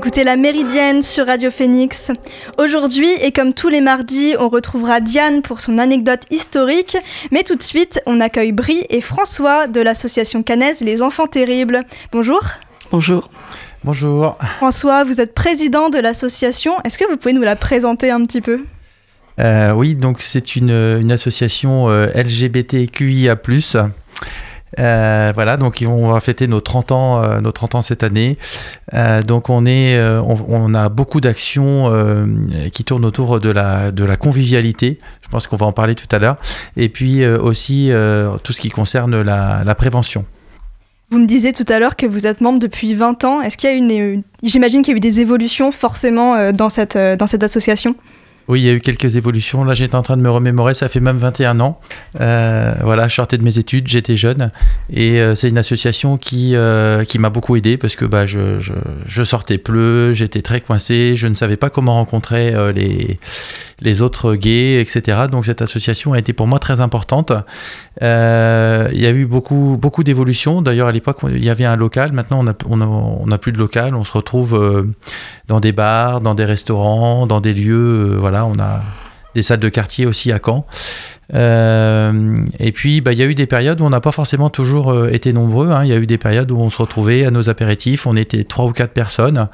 écoutez La Méridienne sur Radio Phoenix. Aujourd'hui, et comme tous les mardis, on retrouvera Diane pour son anecdote historique. Mais tout de suite, on accueille Brie et François de l'association canaise Les Enfants Terribles. Bonjour. Bonjour. Bonjour. François, vous êtes président de l'association. Est-ce que vous pouvez nous la présenter un petit peu? Euh, Oui, donc c'est une, une, association euh, LGBTQIA. Euh, voilà, donc on va fêter nos 30 ans, euh, nos 30 ans cette année. Euh, donc on est, on, a beaucoup d'actions qui tournent autour de la, de la convivialité. Je pense qu'on va en parler tout à l'heure. Et puis aussi tout ce qui concerne la, la, prévention. Vous me disiez tout à l'heure que vous êtes membre depuis 20 ans. Est-ce qu'il y a une, j'imagine qu'il y a eu des évolutions forcément dans cette, dans cette association? Oui, il y a eu quelques évolutions. Là, j'étais en train de me remémorer, ça fait même 21 ans. Euh, voilà, je sortais de mes études, j'étais jeune. Et euh, c'est une association qui, euh, qui m'a beaucoup aidé parce que bah, je, je, sortais peu, j'étais très coincé, je ne savais pas comment rencontrer les, les autres gays, etc. Donc cette association a été pour moi très importante. Il y a eu beaucoup, beaucoup d'évolutions. D'ailleurs, à l'époque, il y avait un local. Maintenant, on n'a on a, on a plus de local. On se retrouve dans des bars, dans des restaurants, dans des lieux. Euh, on a des salles de quartier aussi à Caen. Euh, et puis, bah, il y a eu des périodes où on n'a pas forcément toujours euh, été nombreux. Hein. Il y a eu des périodes où on se retrouvait à nos apéritifs, on était trois ou quatre personnes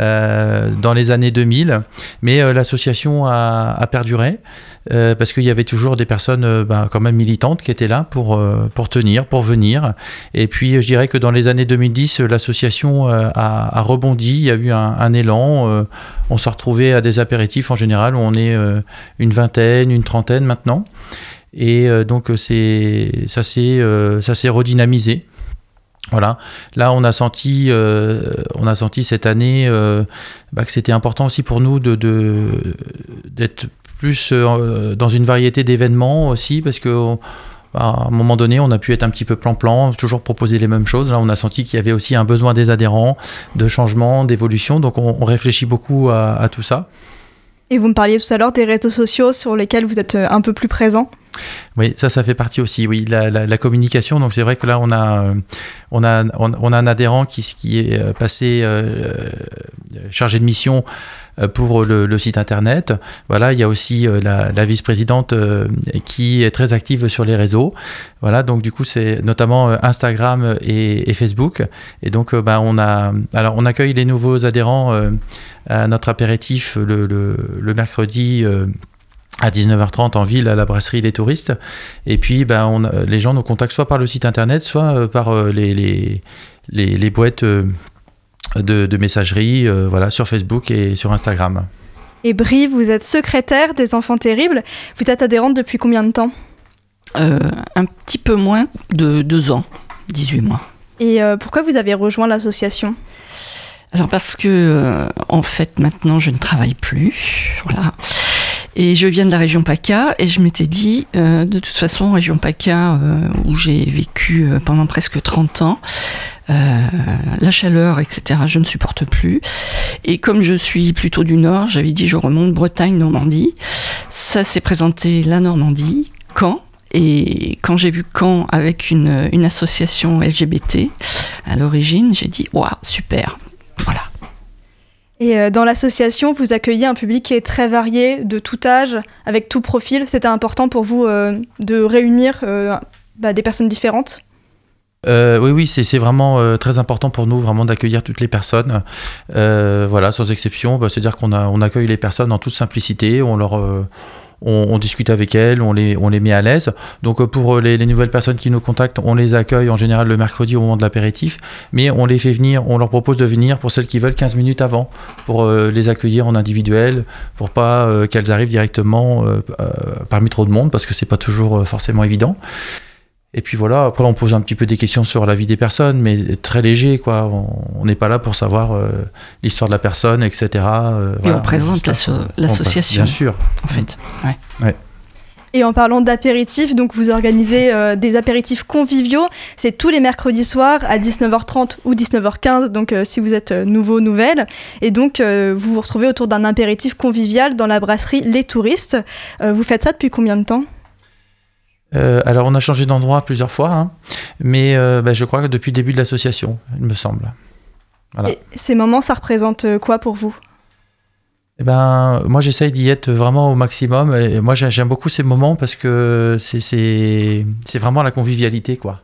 euh, dans les années 2000, mais euh, l'association a, a, perduré. Euh, parce qu'il y avait toujours des personnes euh, ben, quand même militantes qui étaient là pour, euh, pour tenir, pour venir. Et puis je dirais que dans les années 2010, l'association a, a, rebondi, il y a eu un, un élan. on s'est retrouvé à des apéritifs en général on est une vingtaine, une trentaine maintenant. Et donc c'est ça s'est redynamisé. Voilà. Là, on a senti, euh, on a senti cette année euh, bah, que c'était important aussi pour nous d'être plus euh, dans une variété d'événements aussi, parce que à un moment donné, on a pu être un petit peu plan-plan, toujours proposer les mêmes choses. Là, on a senti qu'il y avait aussi un besoin des adhérents, de changement, d'évolution. Donc, on, on, réfléchit beaucoup à, à, tout ça. Et vous me parliez tout à l'heure des réseaux sociaux sur lesquels vous êtes un peu plus présent. Oui, ça, ça fait partie aussi, oui, la, communication. Donc c'est vrai que là, on a, on a, on, a un adhérent qui, est passé euh, chargé de mission pour le, site internet. Voilà, il y a aussi euh, la, vice-présidente euh, qui est très active sur les réseaux. Voilà, donc du coup, c'est notamment euh, Instagram et, Facebook. Et donc, bah, on a, alors, on accueille les nouveaux adhérents à notre apéritif le mercredi à 19h30 en ville à la brasserie Les Touristes. Et puis, ben, on, les gens nous contactent soit par le site internet, soit euh, par euh, les, les, les, les, boîtes euh, de, de messagerie euh, voilà, sur Facebook et sur Instagram. Et Brie, vous êtes secrétaire des Enfants Terribles. Vous êtes adhérente depuis combien de temps? Euh, Un petit peu moins de deux ans, 18 mois. Et euh, pourquoi vous avez rejoint l'association? Alors parce que euh, en fait maintenant je ne travaille plus, voilà. Et je viens de la région PACA et je m'étais dit, euh, de toute façon, région PACA, euh, où j'ai vécu euh, pendant presque 30 ans, la chaleur, etc., je ne supporte plus. Et comme je suis plutôt du nord, j'avais dit, je remonte Bretagne, Normandie. Ça s'est présenté la Normandie, Caen. Et quand j'ai vu Caen avec une, une association LGBT à l'origine, j'ai dit, waouh, super. Et euh, dans l'association, vous accueillez un public qui est très varié, de tout âge, avec tout profil. C'était important pour vous euh, de réunir euh, bah, des personnes différentes? Oui, oui, c'est vraiment très important pour nous, vraiment d'accueillir toutes les personnes. Voilà, sans exception, bah, c'est-à-dire qu'on on accueille les personnes en toute simplicité, on leur on, on, discute avec elles, on les, on les met à l'aise. Donc pour les, les, nouvelles personnes qui nous contactent, on les accueille en général le mercredi au moment de l'apéritif, mais on les fait venir, on leur propose de venir pour celles qui veulent 15 minutes avant, pour euh, les accueillir en individuel, pour pas euh, qu'elles arrivent directement euh, parmi trop de monde, parce que c'est pas toujours forcément évident. Et puis voilà, après on pose un petit peu des questions sur la vie des personnes, mais très léger, quoi. On n'est pas là pour savoir euh, l'histoire de la personne, etc. Euh, Et voilà. on présente l'association. Bien sûr. En fait, ouais. ouais. Et en parlant d'apéritifs, donc vous organisez euh, des apéritifs conviviaux. C'est tous les mercredis soirs à 19h30 ou 19h15, donc euh, si vous êtes nouveau, nouvelle. Et donc vous vous retrouvez autour d'un apéritif convivial dans la brasserie Les Touristes. vous faites ça depuis combien de temps? Euh, alors, on a changé d'endroit plusieurs fois, hein, mais euh, bah, je crois que depuis le début de l'association, il me semble. Voilà. Et ces moments, ça représente euh, quoi pour vous? Eh ben, moi, j'essaye d'y être vraiment au maximum. Et moi, j'ai- j'aime beaucoup ces moments parce que c'est vraiment la convivialité, quoi.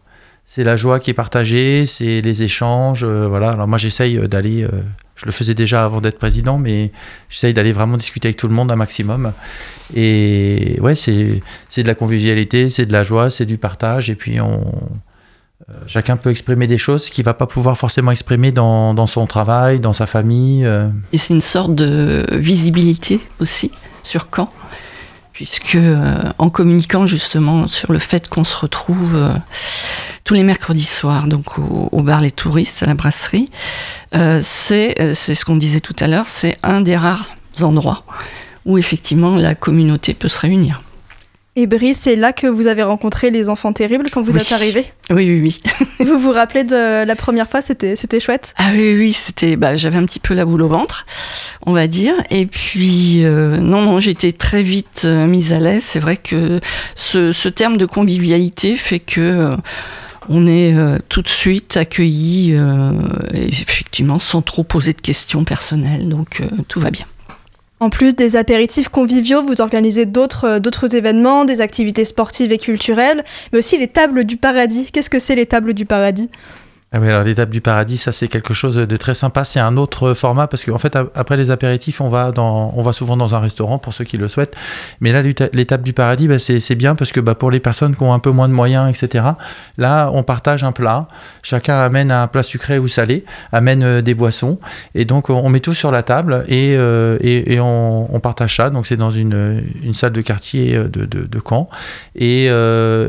C'est la joie qui est partagée, c'est les échanges. euh, voilà. Alors moi, j'essaye euh, d'aller. euh, je le faisais déjà avant d'être président, mais j'essaye d'aller vraiment discuter avec tout le monde un maximum. Et ouais, c'est de la convivialité, c'est de la joie, c'est du partage. Et puis on chacun peut exprimer des choses qu'il va pas pouvoir forcément exprimer dans, dans son travail, dans sa famille. Et c'est une sorte de visibilité aussi sur Caen, puisque en communiquant justement sur le fait qu'on se retrouve tous les mercredis soirs, donc au, au bar Les Touristes, à la brasserie, euh, c'est euh, c'est ce qu'on disait tout à l'heure, c'est un des rares endroits où effectivement la communauté peut se réunir. Et Brice, c'est là que vous avez rencontré les enfants terribles quand vous Oui. êtes arrivé. Oui, oui, oui. vous vous rappelez de la première fois, c'était c'était chouette? Ah oui, oui, c'était, bah, j'avais un petit peu la boule au ventre, on va dire. Et puis, euh, non, non, j'étais très vite euh, mise à l'aise. C'est vrai que ce, ce terme de convivialité fait que euh, on est euh, tout de suite accueilli, euh, effectivement, sans trop poser de questions personnelles. Donc, euh, tout va bien. En plus des apéritifs conviviaux, vous organisez d'autres événements, des activités sportives et culturelles, mais aussi les tables du paradis. Qu'est-ce que c'est les tables du paradis? Ah alors l'étape du paradis, ça c'est quelque chose de très sympa. C'est un autre format parce qu'en fait, après les apéritifs, on va, dans, on va souvent dans un restaurant pour ceux qui le souhaitent. Mais là, l'éta- l'étape du paradis, bah, c'est bien parce que bah, pour les personnes qui ont un peu moins de moyens, etc., là, on partage un plat. Chacun amène un plat sucré ou salé, amène euh, des boissons. Et donc, on met tout sur la table et, euh, on, partage ça. Donc, c'est dans une, salle de quartier euh, de, de, Caen. Et,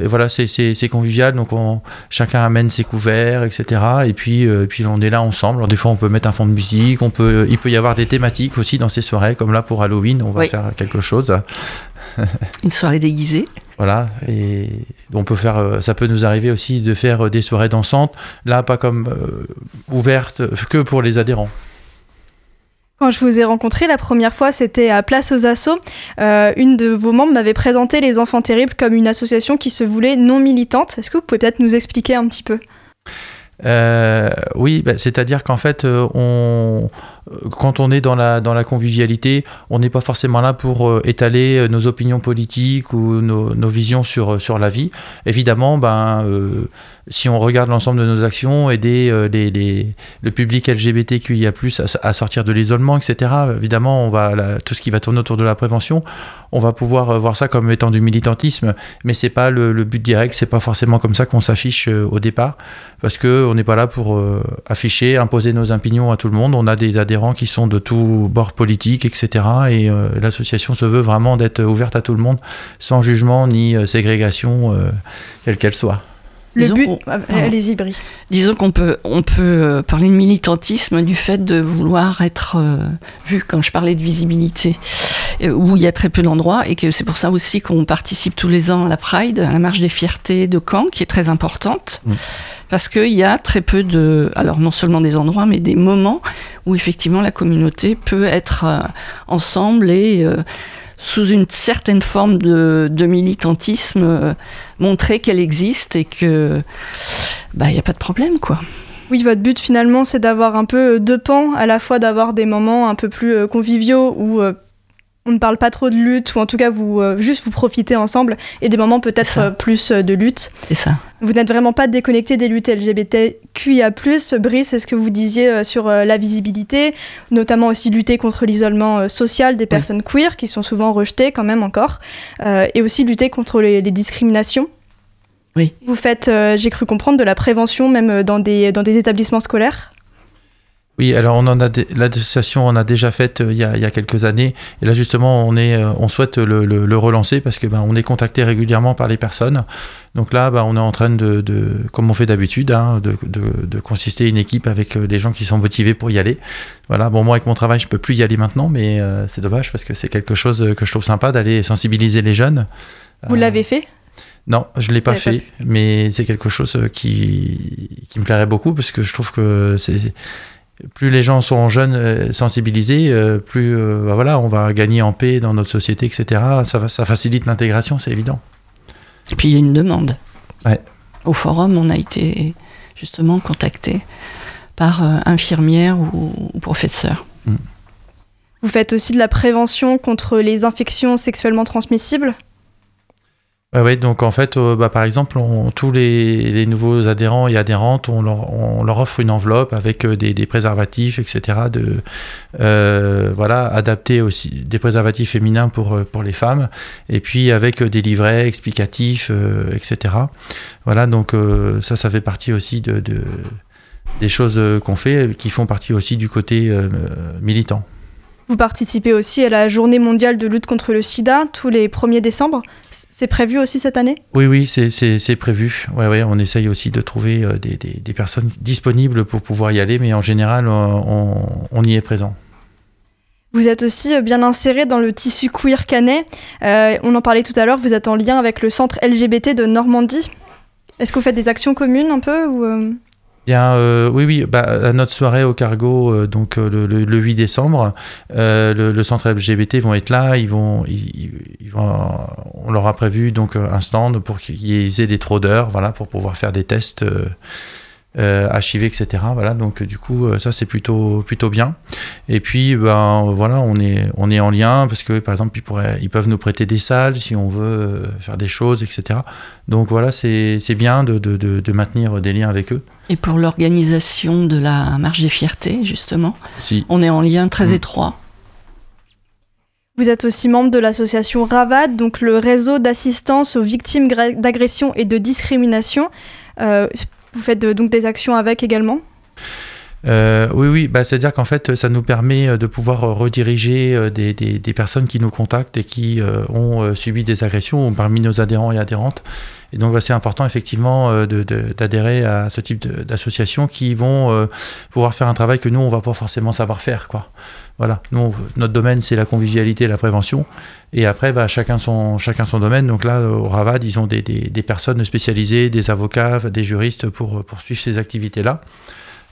voilà, c'est- convivial. Donc, on, chacun amène ses couverts, etc. Et puis, euh, puis on est là ensemble. Alors, des fois, on peut mettre un fond de musique. On peut, il peut y avoir des thématiques aussi dans ces soirées, comme là pour Halloween, on va Oui. faire quelque chose. Une soirée déguisée. Voilà, et on peut faire, euh, ça peut nous arriver aussi de faire euh, des soirées dansantes. Là, pas comme euh, ouvertes que pour les adhérents. Quand je vous ai rencontré la première fois, c'était à Place aux Assauts. Euh, une de vos membres m'avait présenté les Enfants Terribles comme une association qui se voulait non militante. Est-ce que vous pouvez peut-être nous expliquer un petit peu? Euh, oui, bah, c'est-à-dire qu'en fait, euh, euh, quand on est dans la, dans la convivialité, on n'est pas forcément là pour étaler nos opinions politiques ou nos, visions sur, sur la vie. Évidemment, ben, si on regarde l'ensemble de nos actions, aider euh, les, les- le public LGBTQIA+, à, à sortir de l'isolement, etc., évidemment, on va, tout ce qui va tourner autour de la prévention, on va pouvoir euh, voir ça comme étant du militantisme, mais c'est pas le, but direct, c'est pas forcément comme ça qu'on s'affiche euh, au départ parce que on n'est pas là pour euh, afficher, imposer nos opinions à tout le monde. On a des adhérents qui sont de tous bords politiques, etc. Et l'association se veut vraiment d'être ouverte à tout le monde, sans jugement ni ségrégation, quelle qu'elle soit. Le Disons but. qu'on- pardon. Allez-y, Brie. Disons qu'on peut, on peut euh, parler de militantisme du fait de vouloir être euh, vu, quand je parlais de visibilité, euh, où il y a très peu d'endroits, et que c'est pour ça aussi qu'on participe tous les ans à la Pride, à la marche des fiertés de Caen, qui est très importante, Mm. parce qu'il y a très peu de, alors non seulement des endroits, mais des moments où effectivement la communauté peut être euh, ensemble et euh, sous une certaine forme de, militantisme, euh, montrer qu'elle existe et que bah il n'y a pas de problème quoi. Oui, votre but finalement, c'est d'avoir un peu deux pans, à la fois d'avoir des moments un peu plus euh, conviviaux où on ne parle pas trop de lutte, ou en tout cas vous euh, juste vous profitez ensemble, et des moments peut-être euh, plus euh, de lutte. C'est ça. Vous n'êtes vraiment pas déconnecté des luttes LGBTQIA+. Brice, c'est ce que vous disiez sur la visibilité, notamment aussi lutter contre l'isolement social des personnes queer, qui sont souvent rejetées quand même encore, et aussi lutter contre les, les discriminations? Oui. Vous faites, j'ai cru comprendre, de la prévention même dans des, dans des établissements scolaires? Oui, alors on en a l'association en a déjà fait euh, il y, a, il y a quelques années et là justement on est euh, on souhaite le, le- le relancer parce que ben, on est contacté régulièrement par les personnes. Donc là ben, on est en train de, de comme on fait d'habitude hein, de, de, de consister une équipe avec euh, des gens qui sont motivés pour y aller. Voilà, bon moi avec mon travail je peux plus y aller maintenant mais euh, c'est dommage parce que c'est quelque chose que je trouve sympa d'aller sensibiliser les jeunes. Vous Euh, l'avez fait? Non, je ne l'ai pas fait, mais c'est quelque chose qui, qui me plairait beaucoup parce que je trouve que c'est plus les gens sont jeunes, euh, sensibilisés, euh, plus euh, bah voilà, on va gagner en paix dans notre société, etc. Ça, facilite l'intégration, c'est évident. Et puis il y a une demande. Ouais. Au forum, on a été justement contacté par infirmière ou, ou professeur. Mm. Vous faites aussi de la prévention contre les infections sexuellement transmissibles? Oui, donc en fait, bah, par exemple, tous les, nouveaux adhérents et adhérentes, on leur, offre une enveloppe avec des, préservatifs, etc. De, voilà, adaptés aussi, des préservatifs féminins pour, pour les femmes, et puis avec des livrets explicatifs, etc. Voilà, donc ça, ça fait partie aussi de des choses qu'on fait, qui font partie aussi du côté militant. Vous participez aussi à la journée mondiale de lutte contre le sida tous les 1er décembre. C'est prévu aussi cette année? Oui, oui, c'est prévu. Ouais, ouais, on essaye aussi de trouver euh, des, des, personnes disponibles pour pouvoir y aller, mais en général, on, on, y est présent. Vous êtes aussi euh, bien inséré dans le tissu queer canet. Euh, on en parlait tout à l'heure, vous êtes en lien avec le centre LGBT de Normandie. Est-ce que vous faites des actions communes un peu ou Euh, oui, oui, bah, à notre soirée au cargo, euh, donc euh, le, 8 décembre, le, centre LGBT vont être là. Ils vont, on leur a prévu donc un stand pour qu'ils aient des traders, voilà, pour pouvoir faire des tests HIV, etc. Voilà, donc du coup, ça c'est plutôt plutôt bien. Et puis, ben voilà, on est on est en lien parce que par exemple, ils pourraient, ils peuvent nous prêter des salles si on veut faire des choses, etc. Donc voilà, c'est bien de, de, de, maintenir des liens avec eux. Et pour l'organisation de la marche des fiertés, justement, si. on est en lien très mm. étroit. Vous êtes aussi membre de l'association RAVAD, donc le réseau d'assistance aux victimes d'agression et de discrimination. Euh, vous faites donc des actions avec également? Euh, oui, oui, bah, c'est-à-dire qu'en fait, ça nous permet euh, de pouvoir rediriger euh, des, des, personnes qui nous contactent et qui ont subi des agressions parmi nos adhérents et adhérentes. Et donc, bah, c'est important effectivement d'adhérer à ce type d'associations qui vont pouvoir faire un travail que nous, on va pas forcément savoir faire. Quoi. Voilà, notre domaine, c'est la convivialité et la prévention. Et après, bah, chacun, son, chacun son domaine. Donc là, au RAVAD, ils ont des, des, personnes spécialisées, des avocats, des juristes pour poursuivre ces activités-là.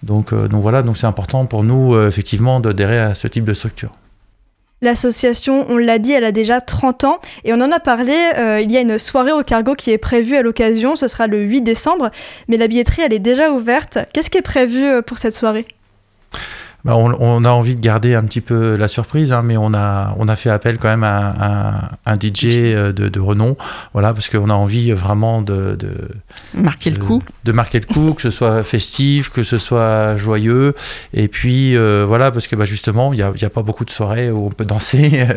Donc, euh, donc voilà, donc c'est important pour nous, euh, effectivement, d'adhérer à ce type de structure. L'association, on l'a dit, elle a déjà 30 ans et on en a parlé, euh, il y a une soirée au cargo qui est prévue à l'occasion, ce sera le 8 décembre, mais la billetterie, elle est déjà ouverte. Qu'est-ce qui est prévu pour cette soirée? Bah, on, a envie de garder un petit peu la surprise, hein, mais on a, on a fait appel quand même à, un DJ euh, de, renom, voilà, parce qu'on a envie vraiment de, marquer le coup, de marquer le coup, que ce soit festif, que ce soit joyeux, et puis euh, voilà, parce que bah, justement, il n'y a, a, pas beaucoup de soirées où on peut danser.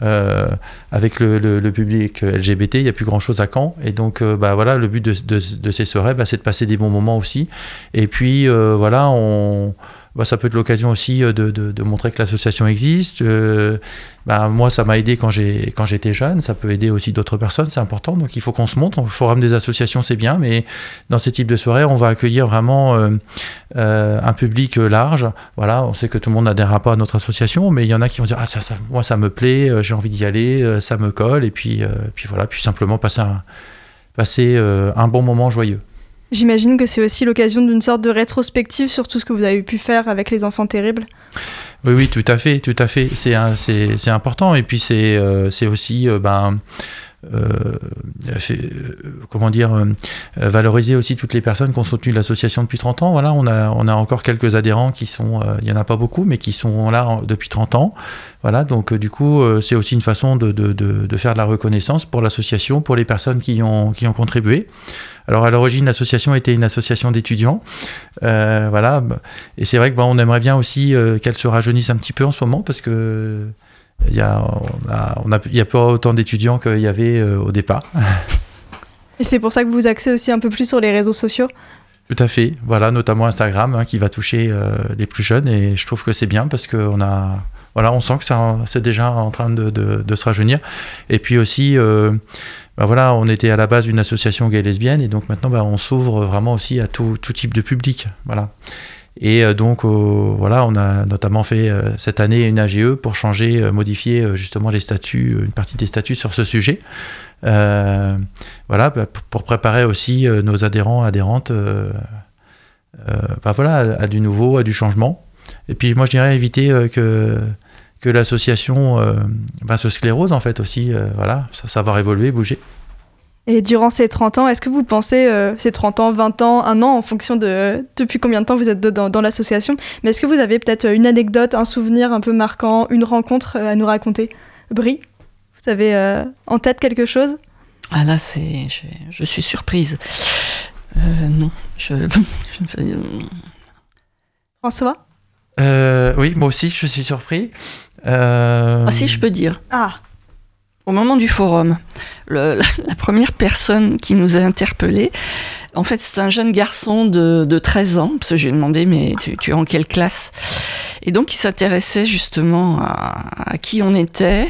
Euh, avec le, public LGBT, il n'y a plus grand chose à Caen. Et donc, bah, voilà, le but de, ces soirées, bah, c'est de passer des bons moments aussi. Et puis, voilà, on, bah, ça peut être l'occasion aussi euh, de, montrer que l'association existe. Euh, bah, moi, ça m'a aidé quand j'étais jeune, ça peut aider aussi d'autres personnes, c'est important. Donc il faut qu'on se montre. Le forum des associations, c'est bien, mais dans ces types de soirées, on va accueillir vraiment euh, un public large. Voilà, on sait que tout le monde n'adhérera pas à notre association, mais il y en a qui vont dire Ah, ça, moi, ça me plaît, j'ai envie d'y aller, ça me colle, et puis, voilà, puis simplement passer passer, un bon moment joyeux. J'imagine que c'est aussi l'occasion d'une sorte de rétrospective sur tout ce que vous avez pu faire avec les enfants terribles. Oui, oui, tout à fait, tout à fait. C'est important. Et puis c'est euh, aussi euh, ben, euh, comment dire, valoriser aussi toutes les personnes qui ont soutenu l'association depuis 30 ans. Voilà, on a, on a encore quelques adhérents qui sont, il n'y en a pas beaucoup, mais qui sont là depuis 30 ans. Voilà, donc du coup, c'est aussi une façon de, de, de, faire de la reconnaissance pour l'association, pour les personnes qui ont, qui ont contribué. Alors à l'origine, l'association était une association d'étudiants, euh, voilà. Et c'est vrai que on aimerait bien aussi euh, qu'elle se rajeunisse un petit peu en ce moment parce que il y a, on a, y a pas autant d'étudiants qu'il y avait euh, au départ. Et c'est pour ça que vous axez aussi un peu plus sur les réseaux sociaux? Tout à fait, voilà, notamment Instagram hein, qui va toucher les plus jeunes et je trouve que c'est bien parce qu'on a, voilà, on sent que c'est déjà en train de, de, se rajeunir. Et puis aussi, bah voilà, on était à la base une association gay lesbienne et donc maintenant bah, on s'ouvre vraiment aussi à tout, tout, type de public. Voilà. Et euh, donc voilà, on a notamment fait euh, cette année une AGE pour changer, euh, modifier justement les statuts, une partie des statuts sur ce sujet. voilà, bah, pour préparer aussi nos adhérents, adhérentes, bah, voilà, à, du nouveau, à du changement. Et puis moi je dirais éviter que que l'association bah, se sclérose en fait aussi. Voilà, ça, va évoluer, bouger. Et durant ces 30 ans, est-ce que vous pensez, euh, ces 30 ans, 20 ans, un an, en fonction de depuis combien de temps vous êtes dans, dans l'association, mais est-ce que vous avez peut-être une anecdote, un souvenir un peu marquant, une rencontre à nous raconter? Brie, vous avez en tête quelque chose? Ah là, c'est, je, je suis surprise. non, je, je, François? Euh, Oui, moi aussi, je suis surpris. Euh... Ah si, je peux dire. Ah. Au moment du forum, la, première personne qui nous a interpellés, en fait, c'est un jeune garçon de, de 13 ans, parce que j'ai demandé, mais tu, es en quelle classe? Et donc, il s'intéressait justement à, à, qui on était,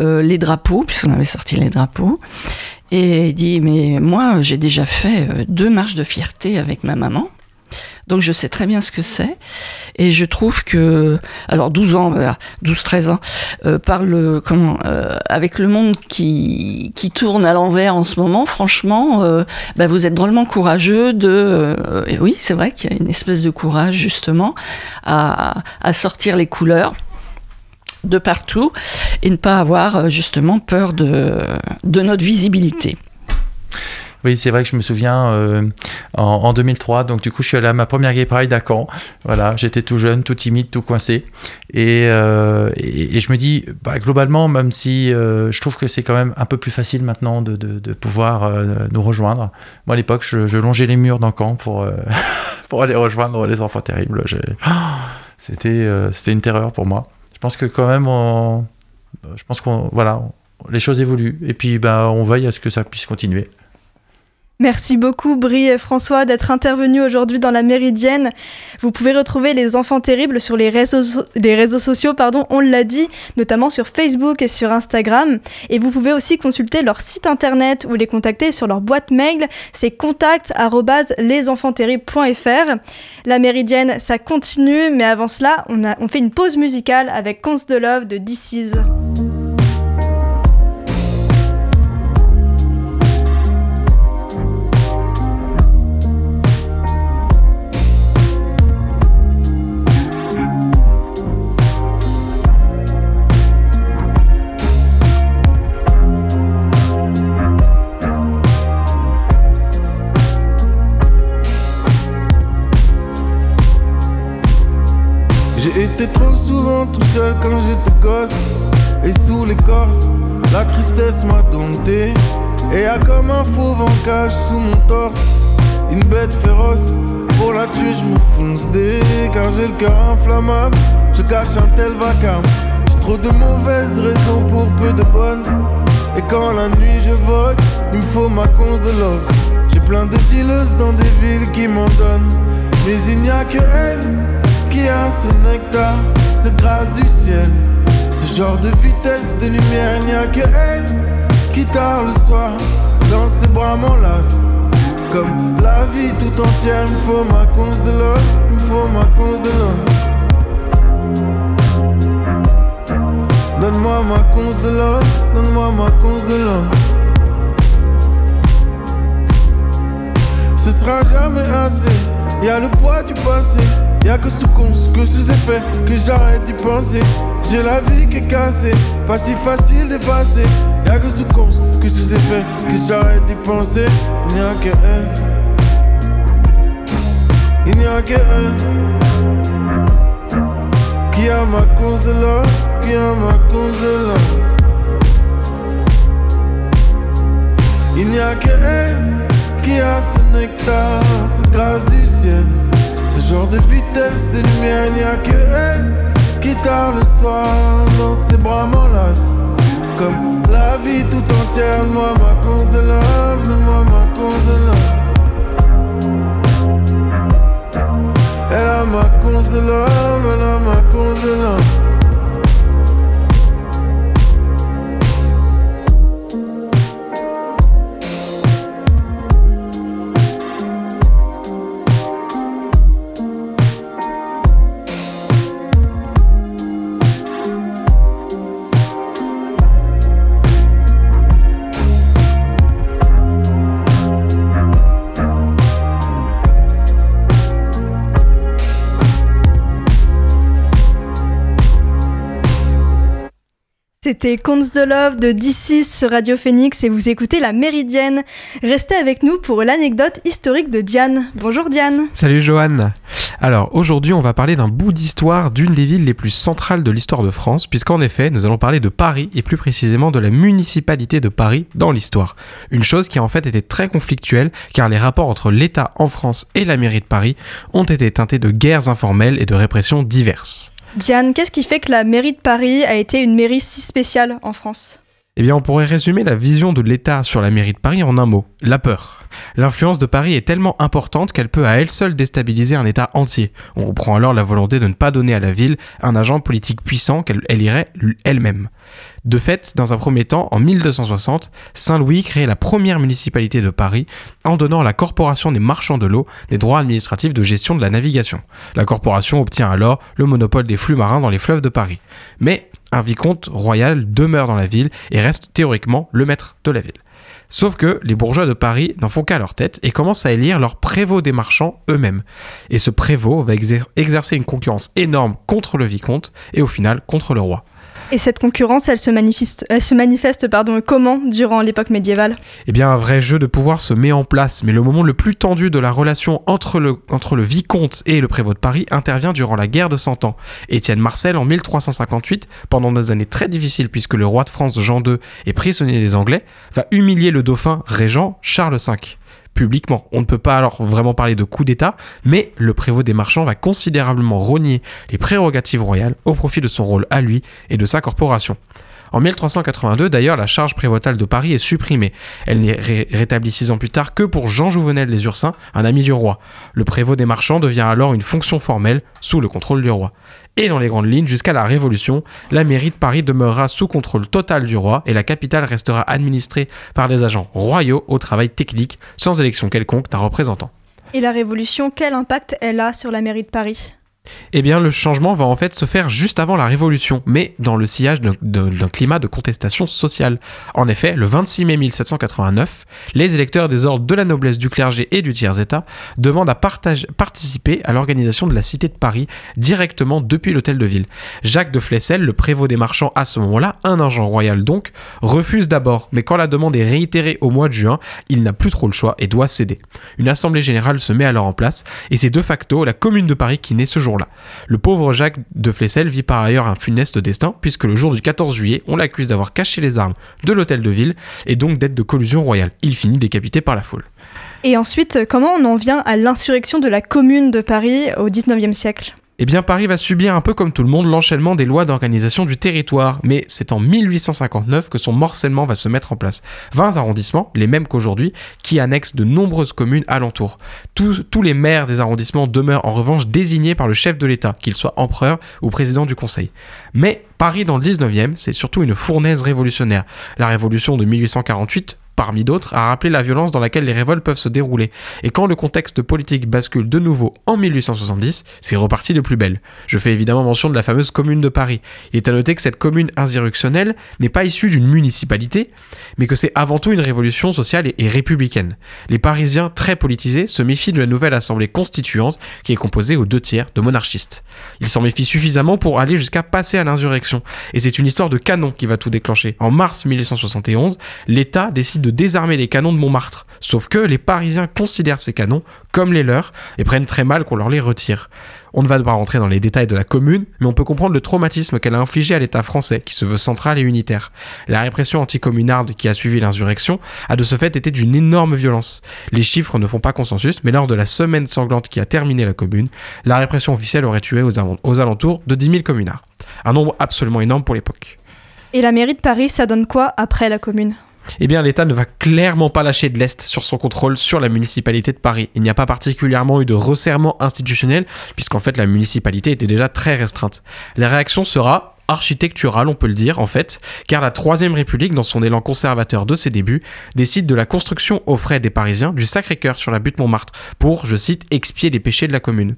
euh, les drapeaux, puisqu'on avait sorti les drapeaux. Et il dit, mais moi, j'ai déjà fait euh, deux marches de fierté avec ma maman. Donc je sais très bien ce que c'est. Et je trouve que, alors 12 ans, voilà, 12-13 ans, euh, comment, euh, avec le monde qui, qui tourne à l'envers en ce moment, franchement, euh, bah vous êtes drôlement courageux de... et oui, c'est vrai qu'il y a une espèce de courage justement à, à sortir les couleurs de partout et ne pas avoir justement peur de, de notre visibilité. Oui, c'est vrai que je me souviens euh, en, en, 2003, donc du coup, je suis allé à ma première Gay Pride à Caen. Voilà, j'étais tout jeune, tout timide, tout coincé. Et, euh, je me dis, bah, globalement, même si euh, je trouve que c'est quand même un peu plus facile maintenant de, pouvoir nous rejoindre. Moi, à l'époque, je, longeais les murs d'un camp pour, pour aller rejoindre les enfants terribles. C'était c'était une terreur pour moi. Je pense que quand même, je pense qu'on voilà, les choses évoluent. Et puis, bah, on veille à ce que ça puisse continuer. Merci beaucoup Brie et François d'être intervenus aujourd'hui dans la Méridienne. Vous pouvez retrouver les enfants terribles sur les réseaux, sociaux, pardon, on l'a dit, notamment sur Facebook et sur Instagram. Et vous pouvez aussi consulter leur site internet ou les contacter sur leur boîte mail, c'est contact@lesenfantsterribles.fr. La Méridienne, ça continue, mais avant cela, on fait une pause musicale avec Cons de Love de DC's. Cœur inflammable, je cache un tel vacarme. J'ai trop de mauvaises raisons pour peu de bonnes. Et quand la nuit je vogue, il me faut ma conce de love. J'ai plein de dealers dans des villes qui m'en donnent. Mais il n'y a que elle qui a ce nectar, cette grâce du ciel. Ce genre de vitesse, de lumière, il n'y a que elle qui tard le soir dans ses bras m'enlace. Comme la vie tout entière, il me faut ma conce de l'or, il me faut ma conce de. Donne-moi ma conce de l'or, donne-moi ma conce de l'or. Ce sera jamais assez, y a le poids du passé. Y'a que sous que sous effet, que j'arrête d'y penser. J'ai la vie qui est cassée, pas si facile d'effacer. Y'a que sous cons, que sous effet, que j'arrête d'y penser. N'y a que elle. Il n'y a que elle. Qui a ma cause de l'or, qui a ma cause de l'or? Il n'y a que elle qui a ce nectar, cette grâce du ciel. Ce genre de vitesse, de lumière, il n'y a que elle qui tard le soir dans ses bras m'enlace. Comme la vie tout entière, moi ma cause de love, moi ma cause de love. Elle a ma cause de love, elle a ma cause de love. C'était Contes de Love de D6 sur Radio Phoenix et vous écoutez La Méridienne. Restez avec nous pour l'anecdote historique de Diane. Bonjour Diane. Salut Joanne. Alors aujourd'hui on va parler d'un bout d'histoire d'une des villes les plus centrales de l'histoire de France, puisqu'en effet nous allons parler de Paris et plus précisément de la municipalité de Paris dans l'histoire. Une chose qui a en fait été très conflictuelle car les rapports entre l'État en France et la mairie de Paris ont été teintés de guerres informelles et de répressions diverses. Diane, qu'est-ce qui fait que la mairie de Paris a été une mairie si spéciale en France? Eh bien, on pourrait résumer la vision de l'État sur la mairie de Paris en un mot, la peur. L'influence de Paris est tellement importante qu'elle peut à elle seule déstabiliser un État entier. On reprend alors la volonté de ne pas donner à la ville un agent politique puissant qu'elle irait elle-même. De fait, dans un premier temps, en 1260, Saint-Louis crée la première municipalité de Paris en donnant à la Corporation des marchands de l'eau des droits administratifs de gestion de la navigation. La corporation obtient alors le monopole des flux marins dans les fleuves de Paris. Mais un vicomte royal demeure dans la ville et reste théoriquement le maître de la ville. Sauf que les bourgeois de Paris n'en font qu'à leur tête et commencent à élire leur prévôt des marchands eux-mêmes. Et ce prévôt va exercer une concurrence énorme contre le vicomte et au final contre le roi. Et cette concurrence, elle se manifeste, pardon, comment durant l'époque médiévale? Eh bien, un vrai jeu de pouvoir se met en place, mais le moment le plus tendu de la relation entre le, entre le vicomte et le prévôt de Paris intervient durant la guerre de Cent Ans. Étienne Marcel, en 1358, pendant des années très difficiles puisque le roi de France Jean II est prisonnier des Anglais, va humilier le dauphin régent Charles V publiquement. On ne peut pas alors vraiment parler de coup d'État, mais le prévôt des marchands va considérablement rogner les prérogatives royales au profit de son rôle à lui et de sa corporation. En 1382, d'ailleurs, la charge prévôtale de Paris est supprimée. Elle n'est rétablie six ans plus tard que pour Jean Jouvenel des Ursins, un ami du roi. Le prévôt des marchands devient alors une fonction formelle sous le contrôle du roi. Et dans les grandes lignes, jusqu'à la Révolution, la mairie de Paris demeurera sous contrôle total du roi et la capitale restera administrée par des agents royaux au travail technique, sans élection quelconque d'un représentant. Et la Révolution, quel impact elle a sur la mairie de Paris? Eh bien, le changement va en fait se faire juste avant la Révolution, mais dans le sillage d'un climat de contestation sociale. En effet, le 26 mai 1789, les électeurs des ordres de la noblesse du clergé et du tiers-état demandent à participer à l'organisation de la Cité de Paris directement depuis l'hôtel de ville. Jacques de Flessel, le prévôt des marchands à ce moment-là, un agent royal donc, refuse d'abord, mais quand la demande est réitérée au mois de juin, il n'a plus trop le choix et doit céder. Une assemblée générale se met alors en place, et c'est de facto la commune de Paris qui naît ce jour Le pauvre Jacques de Flessel vit par ailleurs un funeste destin, puisque le jour du 14 juillet, on l'accuse d'avoir caché les armes de l'hôtel de ville et donc d'être de collusion royale. Il finit décapité par la foule. Et ensuite, comment on en vient à l'insurrection de la commune de Paris au 19e siècle? Eh bien, Paris va subir un peu comme tout le monde l'enchaînement des lois d'organisation du territoire, mais c'est en 1859 que son morcellement va se mettre en place. 20 arrondissements, les mêmes qu'aujourd'hui, qui annexent de nombreuses communes alentours. Tous, tous les maires des arrondissements demeurent en revanche désignés par le chef de l'État, qu'il soit empereur ou président du Conseil. Mais Paris dans le 19e, c'est surtout une fournaise révolutionnaire. La révolution de 1848 parmi d'autres, a rappelé la violence dans laquelle les révoltes peuvent se dérouler. Et quand le contexte politique bascule de nouveau en 1870, c'est reparti de plus belle. Je fais évidemment mention de la fameuse commune de Paris. Il est à noter que cette commune insurrectionnelle n'est pas issue d'une municipalité, mais que c'est avant tout une révolution sociale et, républicaine. Les Parisiens, très politisés, se méfient de la nouvelle assemblée constituante qui est composée aux deux tiers de monarchistes. Ils s'en méfient suffisamment pour aller jusqu'à passer à l'insurrection. Et c'est une histoire de canon qui va tout déclencher. En mars 1871, l'État décide de désarmer les canons de Montmartre. Sauf que les Parisiens considèrent ces canons comme les leurs et prennent très mal qu'on leur les retire. On ne va pas rentrer dans les détails de la commune, mais on peut comprendre le traumatisme qu'elle a infligé à l'État français, qui se veut central et unitaire. La répression anticommunarde qui a suivi l'insurrection a de ce fait été d'une énorme violence. Les chiffres ne font pas consensus, mais lors de la semaine sanglante qui a terminé la commune, la répression officielle aurait tué aux, alentours de 10 000 communards. Un nombre absolument énorme pour l'époque. Et la mairie de Paris, ça donne quoi après la commune? Eh bien l'État ne va clairement pas lâcher de l'Est sur son contrôle sur la municipalité de Paris. Il n'y a pas particulièrement eu de resserrement institutionnel, puisqu'en fait la municipalité était déjà très restreinte. La réaction sera architecturale, on peut le dire en fait, car la Troisième République, dans son élan conservateur de ses débuts, décide de la construction aux frais des Parisiens du Sacré-Cœur sur la butte Montmartre pour, je cite, expier les péchés de la commune.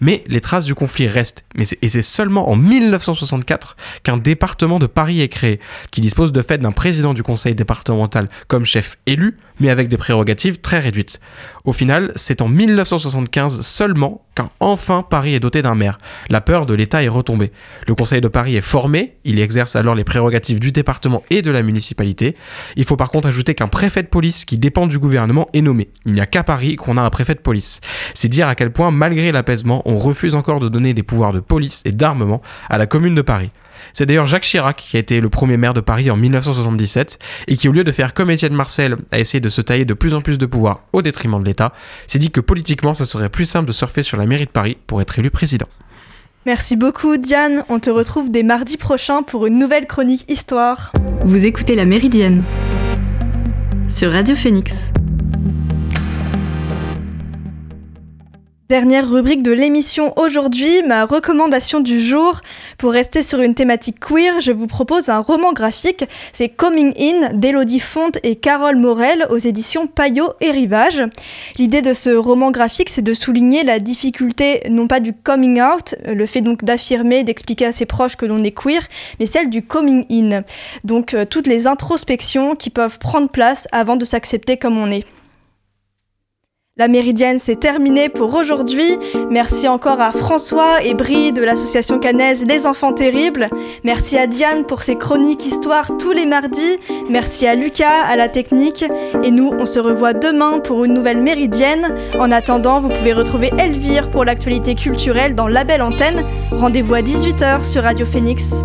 Mais les traces du conflit restent, et c'est seulement en 1964 qu'un département de Paris est créé, qui dispose de fait d'un président du conseil départemental comme chef élu, mais avec des prérogatives très réduites. Au final, c'est en 1975 seulement car enfin Paris est doté d'un maire. La peur de l'État est retombée. Le Conseil de Paris est formé, il exerce alors les prérogatives du département et de la municipalité. Il faut par contre ajouter qu'un préfet de police qui dépend du gouvernement est nommé. Il n'y a qu'à Paris qu'on a un préfet de police. C'est dire à quel point, malgré l'apaisement, on refuse encore de donner des pouvoirs de police et d'armement à la commune de Paris. C'est d'ailleurs Jacques Chirac qui a été le premier maire de Paris en 1977 et qui, au lieu de faire comme Étienne Marcel, a essayé de se tailler de plus en plus de pouvoir au détriment de l'État, s'est dit que politiquement, ça serait plus simple de surfer sur la mairie de Paris pour être élu président. Merci beaucoup Diane, on te retrouve dès mardi prochain pour une nouvelle chronique histoire. Vous écoutez La Méridienne sur Radio Phoenix. Dernière rubrique de l'émission aujourd'hui, ma recommandation du jour. Pour rester sur une thématique queer, je vous propose un roman graphique. C'est Coming In d'Elodie Fonte et Carole Morel aux éditions Payot et Rivage. L'idée de ce roman graphique, c'est de souligner la difficulté, non pas du coming out, le fait donc d'affirmer, d'expliquer à ses proches que l'on est queer, mais celle du coming in. Donc euh, toutes les introspections qui peuvent prendre place avant de s'accepter comme on est. La méridienne, c'est terminé pour aujourd'hui. Merci encore à François et Brie de l'association cannaise Les Enfants Terribles. Merci à Diane pour ses chroniques histoires tous les mardis. Merci à Lucas, à la technique. Et nous, on se revoit demain pour une nouvelle méridienne. En attendant, vous pouvez retrouver Elvire pour l'actualité culturelle dans La Belle Antenne. Rendez-vous à 18h sur Radio Phoenix.